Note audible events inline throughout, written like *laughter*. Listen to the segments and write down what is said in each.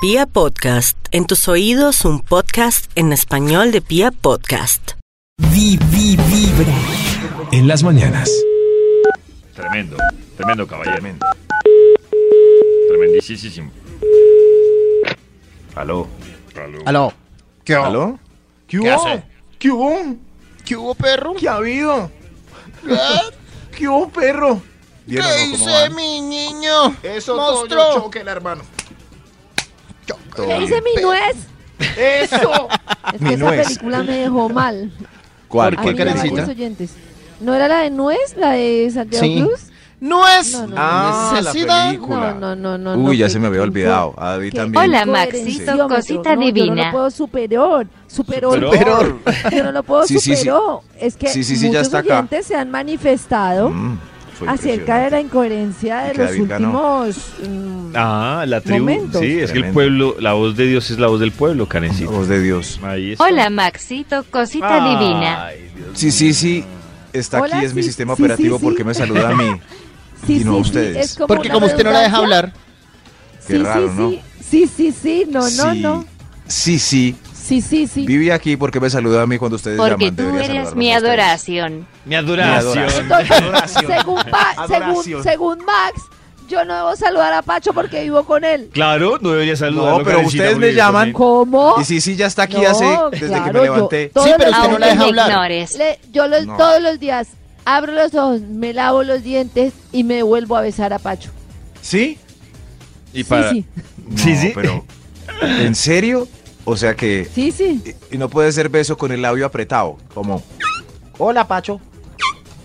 Pia Podcast, en tus oídos un podcast en español de Pia Podcast. Vi, vi, vibra. En las mañanas. Tremendo, tremendo caballero. Tremendísimo. Aló. Aló. Aló. ¿Qué hubo? ¿Aló? ¿Qué ¿Qué hubo? hace? ¿Qué hubo? ¿Qué hubo, perro? ¿Qué ha habido? ¿Qué hubo, perro? ¿Qué ¿Vieron, no, cómo hice, van? mi niño? Eso, monstruo. Toño, choque el hermano. Todo ¿Qué dice mi nuez? ¡Eso! *laughs* Es Mi que esa nuez. película me dejó mal. ¿Cuál? ¿Por A qué, oyentes. ¿No era la de nuez? ¿La de Santiago Sí. Cruz? No es No, no, Ah, la necesidad. película. No, no, no, no. Uy, no, ya se me había olvidado. A David también. Hola. Maxito, cosita No, Yo no divina. lo puedo superior. Superó. Superó. Yo no lo puedo Sí, sí, sí. superó. Es que Sí, sí, sí, ya muchos está acá. oyentes se han manifestado Mm, acerca de la incoherencia de los últimos... mm, Ah, la tribu. Momentos. Sí, es que el pueblo, la voz de Dios es la voz del pueblo, impresionante. Karencita. Voz de Dios. Ahí está. Hola, Maxito, cosita divina. Dios Sí, sí, sí. Está Hola, aquí, es mi sistema sí, operativo sí, porque me saluda a mí. *laughs* sí, y no a ustedes. Sí, es como Porque como usted no la deja hablar. Qué sí, raro, sí, ¿no? sí, sí, sí, sí, no, no, Sí. no. Sí, sí. Sí, sí, sí. Vive aquí porque me saluda a mí cuando ustedes Porque llaman. tú Debería eres mi adoración. Mi adoración. Entonces, Adoración. según, Pa- Adoración. según, según Max, yo no debo saludar a Pacho porque vivo con él. Claro, no debería saludarlo. No, pero ustedes me porque llaman. ¿Cómo? Y sí, sí, ya está aquí No, hace, desde que claro, me yo- levanté. todos Sí, pero los usted no la días deja me hablar. le- yo los- No. todos los días abro los ojos, me lavo los dientes y me vuelvo a besar a Pacho. ¿Sí? Y para... Sí, Sí, No, sí. pero ¿en serio? O sea que sí, sí, y no puede ser beso con el labio apretado, como Hola, Pacho.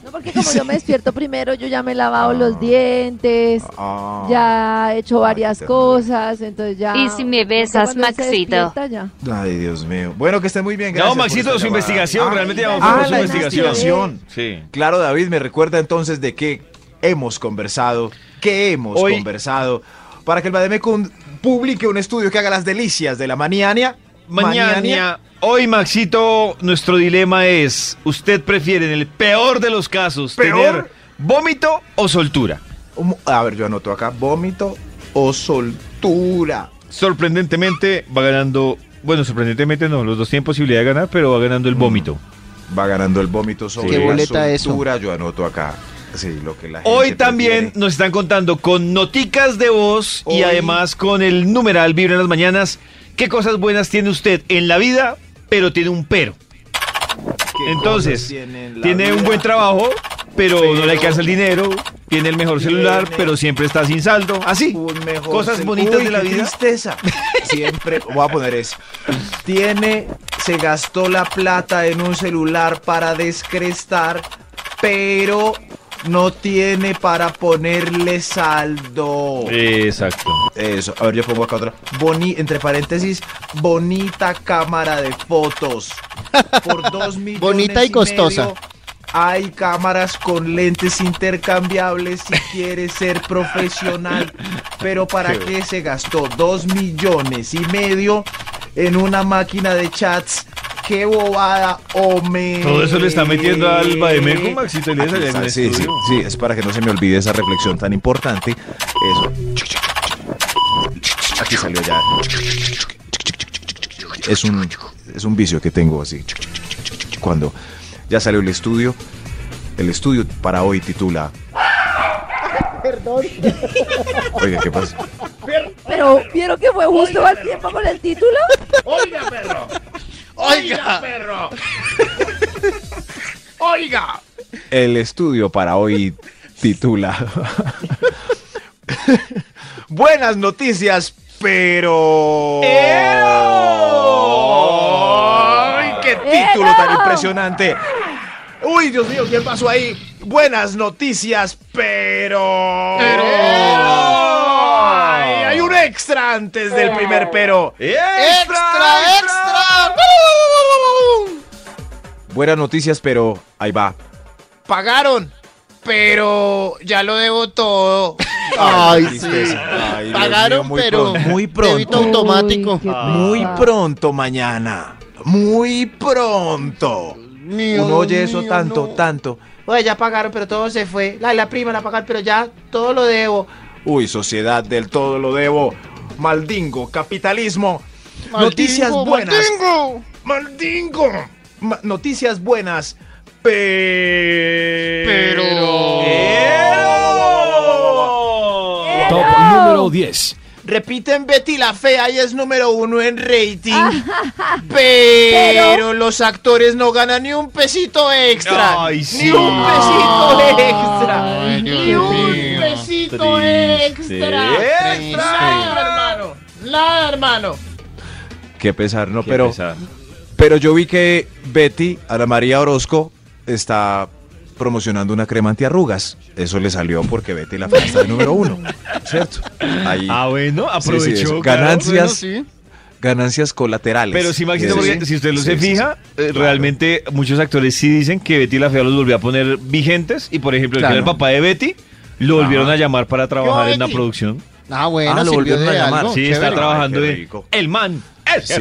No, porque como yo me despierto *laughs* primero, yo ya me he lavado los dientes, ah, ya he hecho varias cosas, entonces ya... Y si me besas, Maxito. ya. Ay, Dios mío. Bueno, que esté muy bien. No, gracias por Maxito, su llamada. investigación. Ah, realmente llamamos ah, por su la investigación. investigación. Sí. Claro, David, me recuerda entonces de qué hemos conversado, qué hemos Hoy- conversado, para que el Bademecum publique un estudio que haga las delicias de la maniania. Mañana, hoy Maxito, nuestro dilema es, ¿usted prefiere en el peor de los casos ¿Peor? tener vómito o soltura? Um, A ver, yo anoto acá, vómito o soltura. Sorprendentemente va ganando, bueno, sorprendentemente no, los dos tienen posibilidad de ganar, pero va ganando el vómito. Va ganando el vómito sobre ¿Qué la boleta eso? soltura, yo anoto acá. Sí, lo que la Hoy también prefiere. nos están contando con noticas de voz y además con el numeral Vibra en las mañanas. ¿Qué cosas buenas tiene usted en la vida, pero tiene un pero? ¿Qué Entonces, tiene un buen trabajo, pero, no le alcanza el dinero. Tiene el mejor celular, pero siempre está sin saldo. Así. Cosas bonitas Uy, de la vida. tristeza. Siempre voy a poner eso. Tiene, se gastó la plata en un celular para descrestar, pero no tiene para ponerle saldo. Exacto. Eso, a ver, yo pongo acá otra. Boni, entre paréntesis, bonita cámara de fotos. Por *laughs* dos millones. Bonita y costosa. medio, hay cámaras con lentes intercambiables si quiere ser profesional. Pero ¿para qué se gastó dos millones y medio en una máquina de chats? ¡Qué bobada, hombre! Todo eso le está metiendo al Bademeco, Maxito Elías, allá en el Sí, sí, estudio. sí, es para que no se me olvide esa reflexión tan importante. Eso. Aquí salió ya. Es un, es un vicio que tengo así. Cuando ya salió el estudio, el estudio para hoy titula. Perdón. Oiga, ¿qué pasa? Pero, ¿vieron que fue justo al tiempo con el título? Oiga. *laughs* Oiga. El estudio para hoy titula. *laughs* Buenas noticias, pero. ¡Ay, qué título tan impresionante! Uy, Dios mío, ¿qué pasó ahí? Buenas noticias, pero. Ay, hay un extra antes del primer pero. Extra, extra. Buenas noticias, pero ahí va. Pagaron, pero ya lo debo todo. Ay, sí. Ay, Pagaron, mío, muy pero pronto, muy débito pronto. automático. Uy, Muy pronto mañana. Muy pronto. Mío, Uno oye eso mío, tanto, no. tanto. Oye, ya pagaron, pero todo se fue. La, la prima la pagaron, pero ya todo lo debo. Uy, sociedad del todo lo debo. maldingo, capitalismo. Maldingo, Noticias buenas. maldingo. Maldingo. Noticias buenas. Pero. Top número 10. Repiten Betty la Fea y es número uno en rating. *laughs* pero, los actores no ganan ni un pesito extra. Ay, Ni sí. un pesito extra. Ay, ni un mío. pesito Triste. extra. Triste. Nada, hermano. Nada, hermano. Qué pesar, ¿no? Qué pero, pesar. Pero yo vi que Betty, Ana María Orozco, está promocionando una crema antiarrugas. Eso le salió porque Betty la Fea está de número uno, ¿cierto? Ahí, Ah, bueno, Sí, sí, aprovechó. claro. Ganancias. Bueno, sí. ganancias colaterales. Pero sí, Maxito, porque si usted lo Sí, se sí, fija, sí. eh, Claro. realmente muchos actores sí dicen que Betty la Fea los volvió a poner vigentes y, por ejemplo, el que Claro. era el papá de Betty lo volvieron Ajá. a llamar para trabajar en la producción. Ah, bueno, Ah, lo volvieron a llamar. algo. Sí, Chévere. está trabajando Ay, en. El Man, el Sí.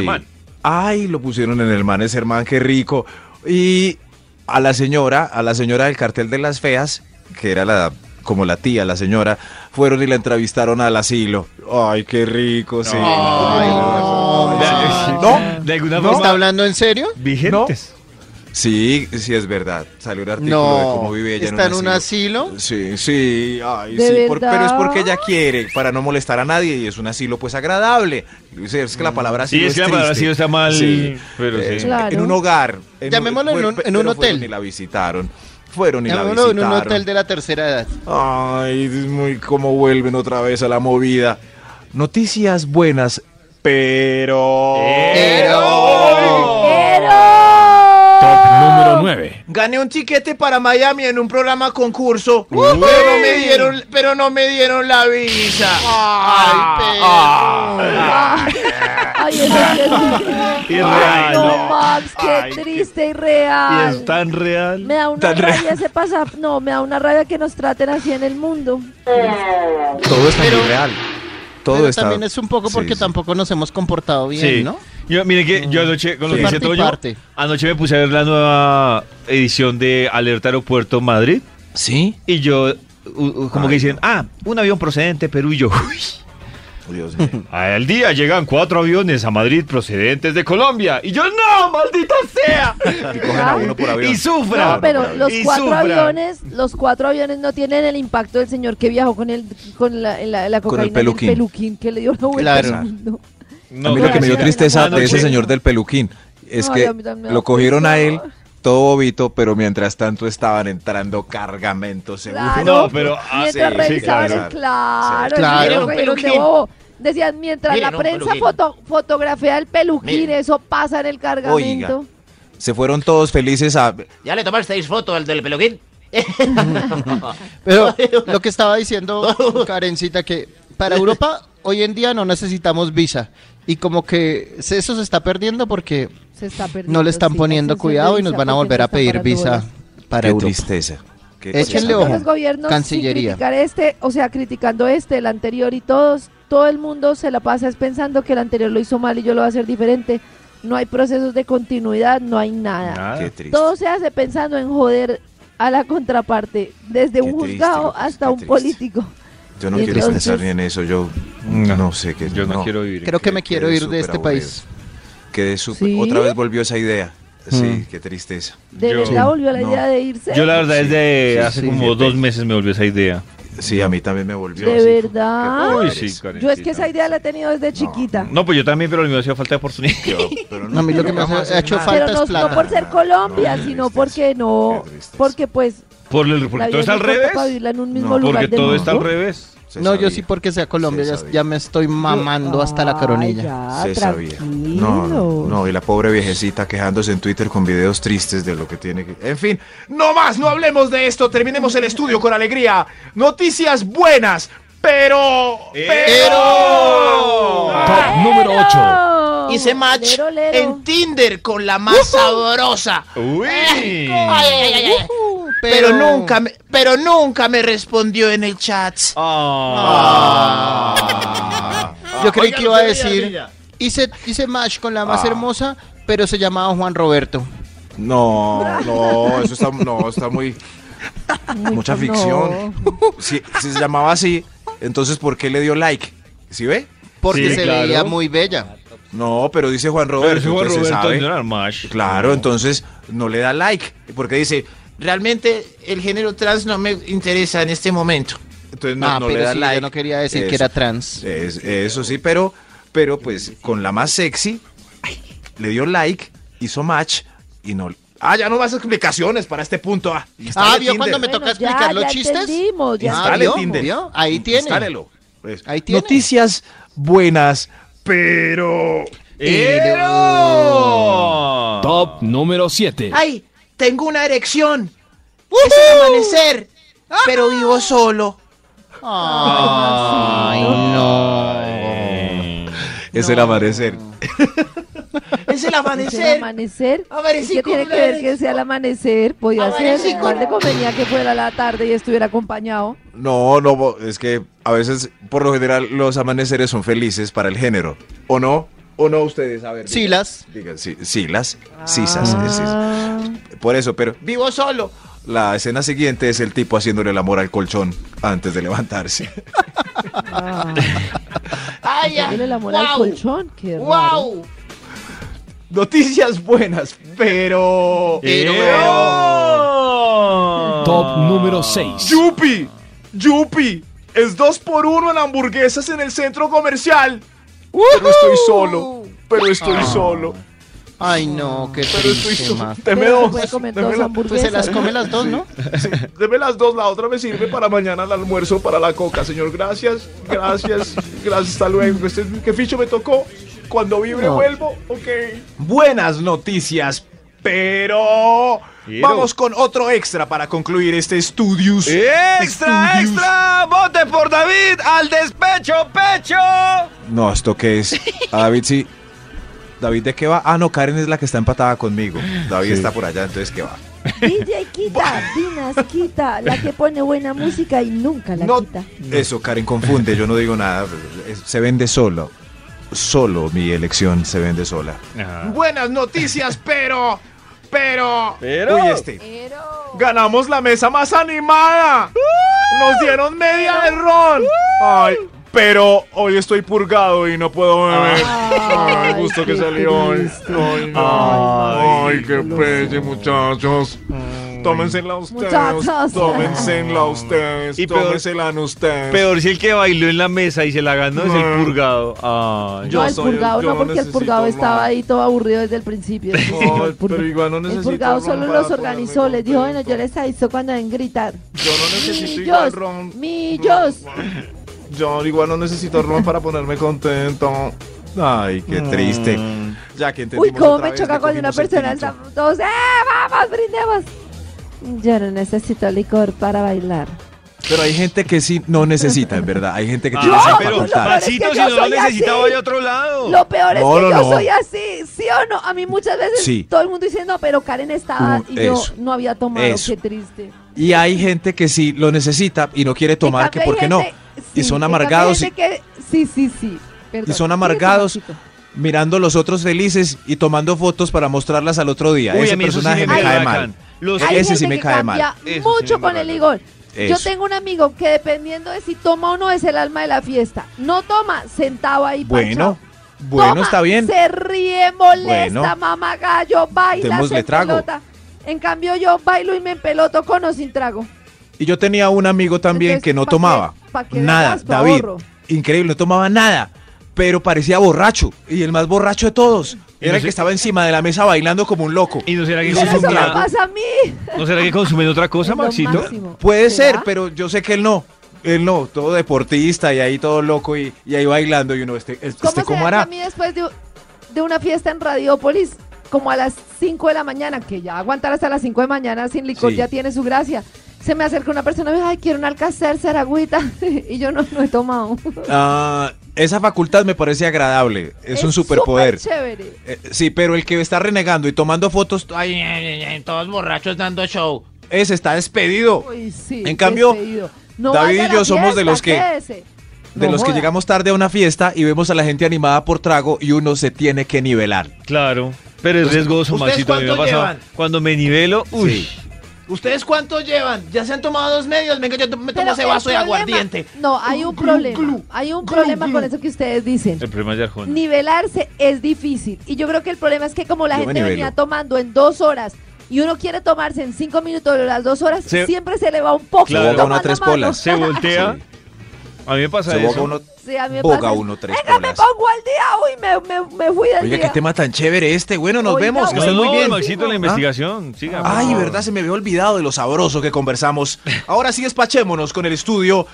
Ay, lo pusieron en el man, ese hermano, qué rico. Y a la señora, a la señora del cartel de las feas, que era la como la tía, la señora, fueron y la entrevistaron al asilo. Ay, qué rico, sí. Ay, no, De- Maxito. ¿No? De alguna ¿No forma, está hablando en serio? vigentes. Sí, sí es verdad. Salió un artículo de No. cómo vive ella ¿Está en un asilo. asilo? Sí, sí, ay, ¿De sí, por- verdad? pero es porque ella quiere, para no molestar a nadie, y es un asilo pues agradable. Sí, Es que la palabra asilo Sí, es que la palabra asilo está mal, Sí, pero eh, sí. Claro. En un hogar. en Llamémoslo en fue- un- en pero un fueron hotel. Y la visitaron. Fueron y la Llamémoslo en visitaron. un hotel de la tercera edad. Ay, es muy como vuelven otra vez a la movida. Noticias buenas, pero... Top número 9. Gané un tiquete para Miami en un programa concurso, pero no me dieron, pero no me dieron la visa. Ay, Ay, eso sí es- Irreal. No, Max, qué Ay, triste y Y real. es tan real. Me da una Tan real. rabia ese pasa, no, me da una rabia que nos traten así en el mundo. Todo está Pero- muy real. Todo pero está... también es un poco porque sí. tampoco nos hemos comportado bien, Sí. ¿no? Yo, mire que yo anoche, con lo Sí. que dice Toño, anoche me puse a ver la nueva edición de Alerta Aeropuerto Madrid ¿Sí? y yo, u- u- como que dicen, ah, un avión procedente de Perú y yo, *laughs* uy, Dios mío. *laughs* al día llegan cuatro aviones a Madrid procedentes de Colombia y yo, no, maldita sea, Y cogen a uno por avión. y sufra. No, pero los Y cuatro sufra. aviones, los cuatro aviones no tienen el impacto del señor que viajó con el con la, la, la Con el cocaína en el peluquín. que le dio la vuelta Claro. al mundo. No, a mí lo que me dio tristeza de ese señor del peluquín es Ay, que lo cogieron a él todo bobito, pero mientras tanto estaban entrando cargamentos seguros. Claro, No, pero, ah, mientras sí, revisaban sí, el claro. claro, Sí. Claro. Decían, mientras Miren, la prensa foto, fotografía el peluquín, Miren. eso pasa en el cargamento. Se fueron todos felices a... ¿Ya le tomasteis foto al del peluquín? *laughs* Pero lo que estaba diciendo *laughs* Karencita, que para Europa hoy en día no necesitamos visa. Y como que eso se está perdiendo porque Se está perdiendo, no le están sí, poniendo cuidado y nos van a volver a pedir visa para Qué Europa. tristeza. Qué Échenle ojo. Los gobiernos, sin Cancillería. criticar este, o sea, criticando este, el anterior y todos, todo el mundo se la pasa es pensando que el anterior lo hizo mal y yo lo voy a hacer diferente. No hay procesos de continuidad, no hay nada. Nada. Qué triste. Todo se hace pensando en joder a la contraparte, desde Qué un juzgado hasta un triste. político. Yo no Y quiero entonces- pensar ni en eso. Yo No. no, sé qué. Yo no, quiero vivir. Creo que me quiero ir de este aburrido. país. Quedé súper... ¿Sí? Otra vez volvió esa idea. Sí, Mm. qué tristeza. De Yo- verdad volvió la no. idea de irse. Yo la verdad Sí, es de sí, hace sí, como dos meses me volvió esa idea. Sí, a mí también me volvió. ¿De así. verdad? Uy, sí. Yo es que esa idea la he tenido desde chiquita. No, pues yo también, pero a mí me hacía falta de oportunidad. Yo- pero A mí lo que me ha hecho falta Pero no, es plata. no por ser Colombia, No, sino tristeza. porque no, porque pues Por el, la porque todo está es al revés. para vivirla en un mismo No, lugar Porque del todo está al revés. Se No, yo sí porque sea Colombia, Se ya, ya me estoy mamando hasta la coronilla. Ay, Se ya, sabía. No, no, no, y la pobre viejecita quejándose en Twitter con videos tristes de lo que tiene que... En fin, No más, no hablemos de esto. Terminemos el estudio con alegría. Noticias buenas, pero. Pero. Top número 8. Hice match Lero, lero. en Tinder con la más sabrosa. Uy. Ay, ay, ay, Pero, nunca me, pero nunca me respondió en el chat. Ah. Yo creí Oiga, que iba a decir, hice, hice match con la más Ah. hermosa, pero se llamaba Juan Roberto. No, no, eso está, no, está muy... Mucha ficción. Si, si se llamaba así, entonces ¿por qué le dio like? ¿Sí ve? Porque Sí, se claro. veía muy bella. No, pero dice Juan Pero Roberto, ese Juan Roberto sabe. no era Armash. Claro, entonces no le da like, porque dice, Realmente el género trans no me interesa en este momento. entonces no, ah, no pero le da sí, like. yo no quería decir que Eso. era trans. Es- eso sí, pero, pero pues con la más sexy, le dio like, hizo match y no. Ah, ya no más explicaciones para este punto. Ah, Ah, ¿vio Tinder. cuando me Bueno, toca ya, explicar los ya chistes? ya. Ah, Instale ¿vio? Tinder. ¿Vio? Ahí tiene. Instálelo. Pues, Ahí tiene. Noticias buenas, pero. ¡Ero! Top número 7. ¡Ay! Tengo una erección. Es el amanecer. Pero vivo solo. Ay, no. *laughs* Es el amanecer. Es el ¿Es el amanecer. amanecer? Amanecí ¿Y ¿Qué tiene que ver que sea el amanecer? Podía Amanecí ser. con- Igual de convenía que fuera la tarde y estuviera acompañado. No, no, es que a veces, por lo general, los amaneceres son felices para el género. ¿O no? ¿O no ustedes? A ver. Silas. Digan, sí, silas, sisas, es- es- Ah, Por eso, pero Vivo solo. la escena siguiente es el tipo haciéndole el amor al colchón antes de levantarse. *laughs* ah. ¡Ay, el amor al ¡Guau! colchón. Qué raro. ¡Wow! Noticias buenas, pero... Top número 6. ¡Yupi! ¡Yupi! Es dos por uno en hamburguesas en el centro comercial. Pero estoy solo. Pero estoy Ah. solo. Ay, no, qué Pero estoy triste, solo. Max. Deme dos. deme la-. Pues se las come las dos, ¿no? Sí, deme las dos, la otra me sirve para mañana al almuerzo, para la coca, señor. Gracias, gracias, gracias, hasta luego. Este, ¿Qué ficho me tocó? Cuando vibre No. vuelvo, ok. Buenas noticias, pero... Vamos con otro extra para concluir este Studios. ¡Extra, Studios. extra! ¡Vote por David al despecho, pecho! No, ¿esto qué es? A *laughs* David sí. ¿David de qué va? Ah, no, Karen es la que está empatada conmigo. David está por allá, entonces ¿qué va? DJ quita, *laughs* Dinas quita, la que pone buena música y nunca la No, quita. Eso, Karen confunde, yo no digo nada. Se vende solo. Solo mi elección se vende sola. Buenas noticias, pero. Pero. Pero... Uy, este. Pero... Ganamos la mesa más animada. Nos dieron media de ron. Ay, pero hoy estoy purgado y no puedo beber. Ay, gusto que qué salió hoy. Ay, no. Ay, Ay, qué lo pelle, sé. muchachos. Tómensela ustedes. Muchachos. Tómensela ustedes. Y peor- Tómensela ustedes. Peor si el que bailó en la mesa y se la ganó es el No. purgado. Ay. Yo no, el soy el- purgado yo no, no porque el necesito purgado estaba ahí todo aburrido desde el principio. *laughs* Ay, El purga- pero igual no el necesito purgado ron solo para los organizó, les dijo, bueno, contento. yo les aviso cuando deben gritar. Yo no necesito igual Millos, ron. millos. Yo igual no necesito ron para ponerme contento. Ay, qué triste. Ya que entendimos Uy, cómo otra me vez choca que cuando una cogimos el persona tirito. está todos, ¡eh, vamos, brindemos! Yo no necesito licor para bailar. Pero hay gente que sí no necesita, en verdad. Hay gente que Ah, tiene No, esa pero lo peor facultad. es que Maxito, si yo no lo soy necesita, así. vaya a otro lado. Lo peor es No, que no, yo no. soy así, ¿sí o no? A mí muchas veces Sí. todo el mundo dice, no, pero Karen estaba Mm, y yo no había tomado, eso. qué triste. Y hay gente que sí lo necesita y no quiere tomar, En que cambio, por qué no. gente- Y sí, son en cambio, hay amargados gente que- Sí, sí, sí. Perdón. Y son Sigue, amargados. Maxito. Mirando a los otros felices y tomando fotos para mostrarlas al otro día. Uy, Ese a mí eso sí personaje me me cae cae bacán. mal. Los- Hay Ese gente sí me que cae mal. sí mucho me con el licor. Yo Eso. tengo un amigo que dependiendo de si toma o no es el alma de la fiesta. No toma, sentado ahí Bueno, bueno, Toma, está bien. Se ríe, molesta, Bueno. mamá gallo, baila, Démosle se trago. empelota. En cambio yo bailo y me empeloto con o sin trago. Y yo tenía un amigo también Entonces, que no ¿pa' qué- tomaba qué nada, David. ahorro? Increíble, no tomaba nada, pero parecía borracho y el más borracho de todos. Era no el que estaba encima de la mesa bailando como un loco. ¿Y no será que Y eso consumía- me pasa a mí. ¿No será que consumen otra cosa, Maxito? máximo. Puede ¿Será? ser, pero yo sé que él no. Él no, todo deportista y ahí todo loco y, y ahí bailando y uno, este, este ¿Cómo ¿cómo será que hará? a mí después de, de una fiesta en Radiópolis, como a las 5 de la mañana, que ya aguantar hasta las 5 de mañana sin licor Sí. ya tiene su gracia, se me acerca una persona y me dice, ay, quiero un alcacer, agüita, *laughs* y yo no, no he tomado. Ah, esa facultad me parece agradable, es, un superpoder. chévere. Eh, sí, pero el que está renegando y tomando fotos, ay, Ay, ay, ay, todos borrachos dando show. ese está despedido. Uy, sí, En cambio, despedido. No David y yo somos de los que- quédese. De No los que llegamos tarde a una fiesta y vemos a la gente animada por trago y uno se tiene que nivelar. Claro. Pero es riesgoso, ¿Ustedes Maxito. A mí me ha cuánto pasado. llevan? Cuando me nivelo, uy. Sí. ¿Ustedes cuántos llevan? ¿Ya se han tomado dos medios? Venga, yo me tomo Pero ese vaso de problema- aguardiente. No, hay un problema. Hay un problema con eso que ustedes dicen. El problema es de Arjona. Nivelarse es difícil. Y yo creo que el problema es que como la Yo me gente nivelo. venía tomando en dos horas y uno quiere tomarse en cinco minutos de las dos horas, Se- siempre se le va un poco. Claro. Boga uno a tres polas. Se voltea. A mí me pasa Se eso. boga uno. Sí, a mí me Boga pasa uno, tres Venga, me pongo al día. Uy, me, me, me fui del Oiga, día. qué tema tan chévere este. Bueno, nos Oiga, vemos. Que No, estén no, muy bien. Maxito, la ¿Ah? investigación. Siga. por Ay, favor. verdad, se me había olvidado de lo sabroso que conversamos. Ahora sí despachémonos con el estudio.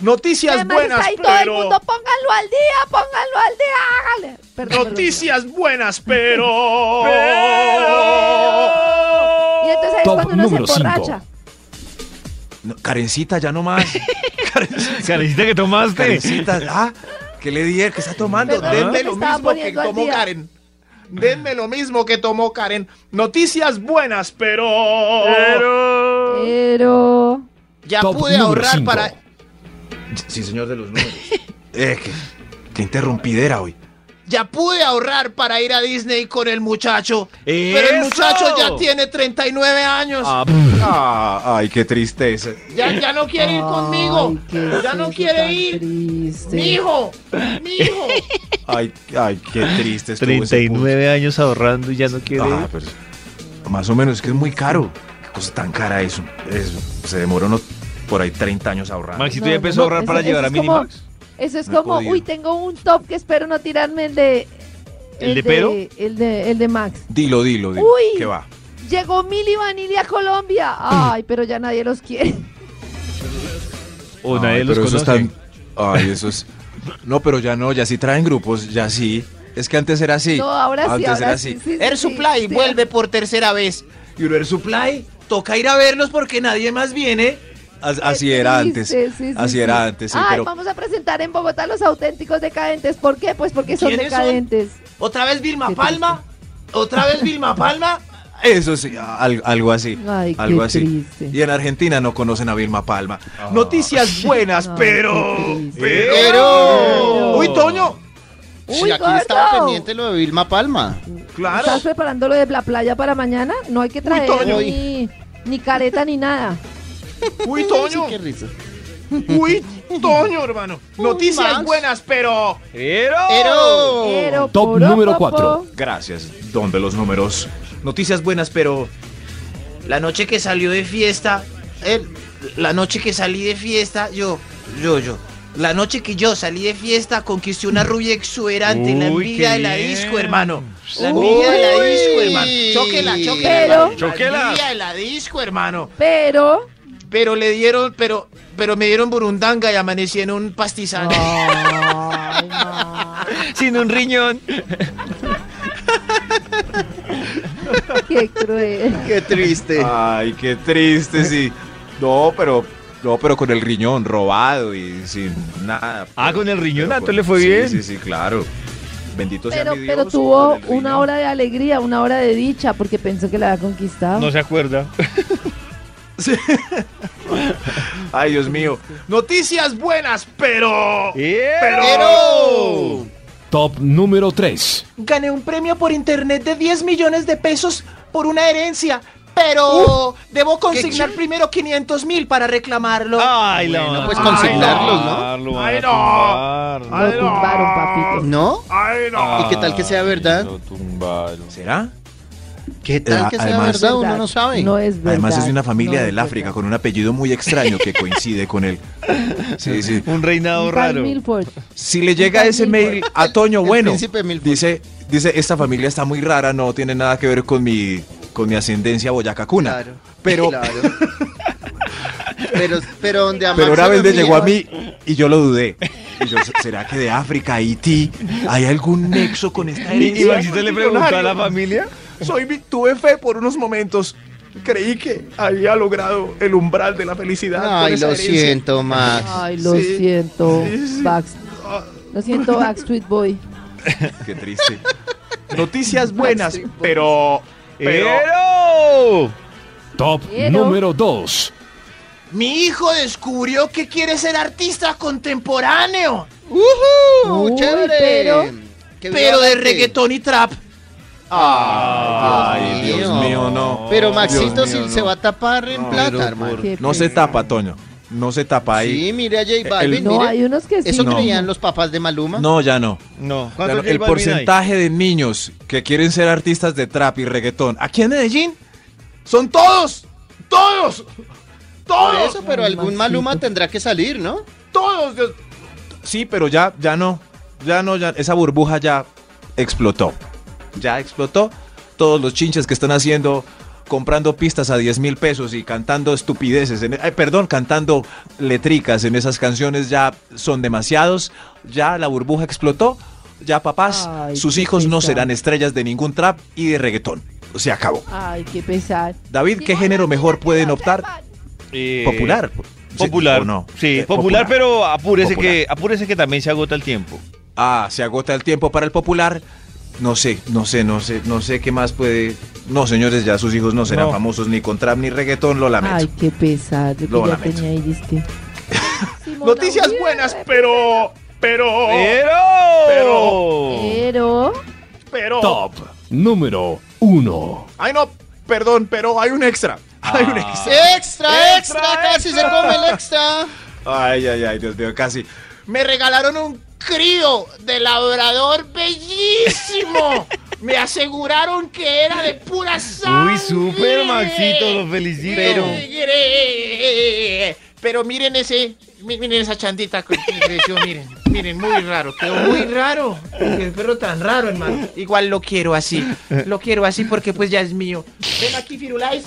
Noticias Además buenas, está ahí todo el pero... mundo, pónganlo al día, pónganlo al día, hágale. Perdón, perdón. Noticias buenas, *laughs* pero... Y entonces ahí Top es cuando uno se número cinco. No, Karencita, ya no más. *laughs* Karencita, Carecita que tomaste. Karencita, ah, ¿qué le di? ¿Qué está tomando? Perdón, Denme me lo mismo que tomó. Karen. Denme lo mismo que tomó Karen. Noticias buenas, pero... Pero... Ya Top pude ahorrar cinco. para... Sí, señor de los números. *laughs* eh, qué, qué interrumpidera hoy. Ya pude ahorrar para ir a Disney con el muchacho. Pero el muchacho ya tiene 39 años. Ah, Ah, ay, qué tristeza. Ya, ya no quiere ir conmigo. Ay, Ya no quiere ir. triste. Mi hijo. Mi hijo. *laughs* Ay, ay, qué triste estuvo ese punto. 39 años ahorrando y ya no quiere. Ah, pero más o menos, es que es muy caro. Qué cosa tan cara eso. Eso, se demoró uno por ahí 30 años ahorrando. Maxito No, ya empezó no, a ahorrar para eso llevar a es como- Minimax. Eso es No como, uy, tengo un top que espero no tirarme el de... ¿El de pero? El de, el de Max. Dilo, dilo, dilo. Uy. ¿Qué va? Llegó Mili Vanilli a Colombia. Ay, pero ya nadie los quiere. O nadie Ay, los pero eso conoce. es tan- Ay, eso es... No, pero ya no, ya sí traen grupos, ya sí. Es que antes era así. No, ahora sí, Antes ahora era sí. así. sí, sí, Air sí, Supply sí. vuelve por tercera vez. Y Air Supply, toca ir a verlos porque nadie más viene. As- Así era antes. sí, sí, así sí. era antes, sí, Ay, pero... vamos a presentar en Bogotá los auténticos decadentes. ¿Por qué? Pues porque son decadentes. ¿Otra vez Vilma Palma? ¿Otra vez Vilma Palma? Eso sí, al- algo así. Ay, qué algo así. triste. Y en Argentina no conocen a Vilma Palma. Noticias buenas, *laughs* Ay, pero... Pero... Uy, Toño. Sí, Uy, aquí estaba gordo. pendiente lo de Vilma Palma. Claro. ¿Estás preparando lo de la playa para mañana? No hay que traer ni, ni careta ni nada. Uy, Sí, Toño. qué risa. Uy, Toño, hermano. Noticias Max. buenas, pero... Pero. Pero... Pero Top número popo. cuatro. Gracias, don de los números. Noticias buenas, pero... La noche que salió de fiesta, él, la noche que salí de fiesta, yo, yo, yo. La noche que yo salí de fiesta, conquisté una rubia exuberante, la Uy, envidia qué de la bien. disco, hermano. La envidia de la disco, hermano. Chóquela, chóquela. Pero-. La Chóquela. envidia de la disco, hermano. Pero. Pero le dieron, pero, pero me dieron burundanga y amanecí en un pastizal. Ay, no. *laughs* Sin un riñón. Qué cruel. Qué triste. Ay, qué triste, sí. No, pero... No, pero con el riñón robado y sin nada. Ah, con el riñón, Pero, entonces le fue sí, bien. Sí, sí, claro. Bendito sea Pero, mi Dios. pero tuvo una hora de alegría, una hora de dicha, porque pensó que la había conquistado. No se acuerda. *laughs* Ay, Dios mío. Noticias buenas, pero... Pero... Top número 3. Gané un premio por internet de 10 millones de pesos por una herencia. Pero debo consignar primero 500 mil para reclamarlo. Ay, la Bueno, pues consignarlos, ¿no? lo van a Ay, no. Lo tumbaron, papito. ¿No? Ay, no. ¿Y qué tal que sea verdad? Lo tumbaron. ¿Será? ¿Qué tal Eh, que sea además- verdad? Uno no sabe. No es verdad. Además es de una familia no del África con un apellido muy extraño que coincide con él. Sí, *laughs* sí. Un reinado raro. Milford. Si le llega ese mail a Toño, El bueno, príncipe Milford. dice, dice, esta familia está muy rara, no tiene nada que ver con mi, con mi ascendencia boyacacuna. Claro. Pero, Claro. pero, pero donde a pero una vez le llegó a mí y yo lo dudé. Y yo, ¿será que de África, Haití, hay algún nexo con esta ¿Y, y herencia? Maxito le preguntó a la familia? Soy, tuve fe por unos momentos. Creí que había logrado el umbral de la felicidad. Ay, lo siento, Max. Ay, lo Sí. siento. Sí, sí. Bax- Lo siento, Backstreet Boy. Qué triste. *laughs* Noticias buenas, pero... Pero. Top Pero- número 2. Mi hijo descubrió que quiere ser artista contemporáneo, ¡Uhú! ¡Chévere! pero- pero de reggaetón y trap. Ay, Dios mío, no. Pero Dios Maxito mío, si no. se va a tapar en No, plata, hermano. Qué No se tapa, Toño. No se tapa ahí. Sí, mire a J El- Balvin, No, mire. hay unos que sí. ¿Eso No. creían los papás de Maluma? No, ya no. No. Ya ¿Cuántos no. J El porcentaje de niños que quieren ser artistas de trap y reggaetón aquí en Medellín son todos. ¡Todos! Por ¡Todos! eso, pero Ay, algún Maxito. Maluma tendrá que salir, ¿no? ¡Todos! Dios. Sí, pero ya, ya no. Ya no, ya. Esa burbuja ya explotó. Ya explotó. Todos los chinches que están haciendo, comprando pistas a 10 mil pesos y cantando estupideces. en- ay, perdón, cantando letricas en esas canciones ya son demasiados. Ya la burbuja explotó. Ya papás, Ay, sus hijos no serán estrellas de ningún trap y de reggaetón. Se acabó. Ay, qué pesar. David, ¿qué género mejor pueden optar? Eh, Popular. Sí, Popular. ¿o no? Sí, Eh, popular, pero apúrese Popular. que apúrese que también se agota el tiempo. Ah, se agota el tiempo para el popular. No sé, no sé, no sé, no sé qué más puede. No, señores, ya sus hijos no serán No. famosos ni con trap ni reggaetón, lo lamento. Ay, qué pesar. Yo Lo que ya lamento. tenía ahí, *laughs* Noticias buenas, pero. Pero. Pero. Pero. Pero. Top número 1. Ay, no, perdón, pero hay un extra. Hay un Ah. extra. ¡Extra, extra! Extra, ¡Casi se come el extra! *laughs* Ay, ay, ay, Dios mío, casi. Me regalaron un crío de labrador bellísimo. *laughs* Me aseguraron que era de pura sangre. Uy, súper, Maxito, lo felicito. Pero, pero miren ese, mi- miren esa chandita que creció, miren, miren, muy raro, quedó muy raro. Qué perro tan raro, hermano. Igual lo quiero así, lo quiero así porque pues ya es mío. Ven aquí, Firulais.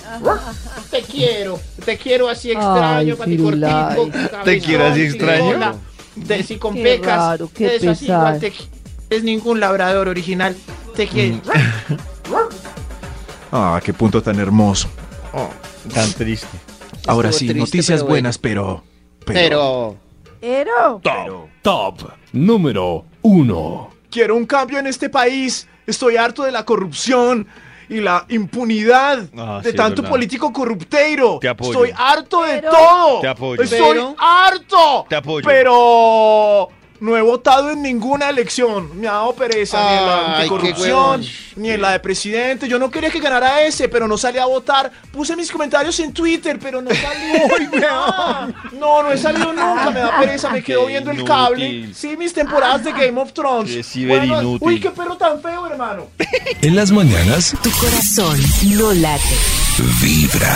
Te quiero, te quiero así extraño, Ay, paticortico. ¿Te quiero así extraño? De, sí, con Qué pecas. raro, qué Eso así, pesar. igual te qui- es ningún labrador original. Te quiero. *laughs* Ah, qué punto tan hermoso. Tan triste. Ahora Estuvo sí, triste, noticias pero buenas, pero. Pero... Pero. Top, top número 1. Quiero un cambio en este país. Estoy harto de la corrupción y la impunidad Ah, de sí, tanto político corrupteiro. Te apoyo. Estoy harto de todo. Te apoyo. Estoy Pero- harto. Te apoyo. Pero no he votado en ninguna elección. Me ha dado pereza ni en la Ay, qué anticorrupción, huevón. ni en la de presidente. Yo no quería que ganara ese, pero no salí a votar. Puse mis comentarios en Twitter, pero no salió. *laughs* No, no he salido nunca. Me da pereza. Me quedo Qué viendo el inútil. cable. Sí, mis temporadas de Game of Thrones. Qué ciberinútil. Uy, qué perro tan feo, hermano. En las mañanas, Tu corazón no late. vibra.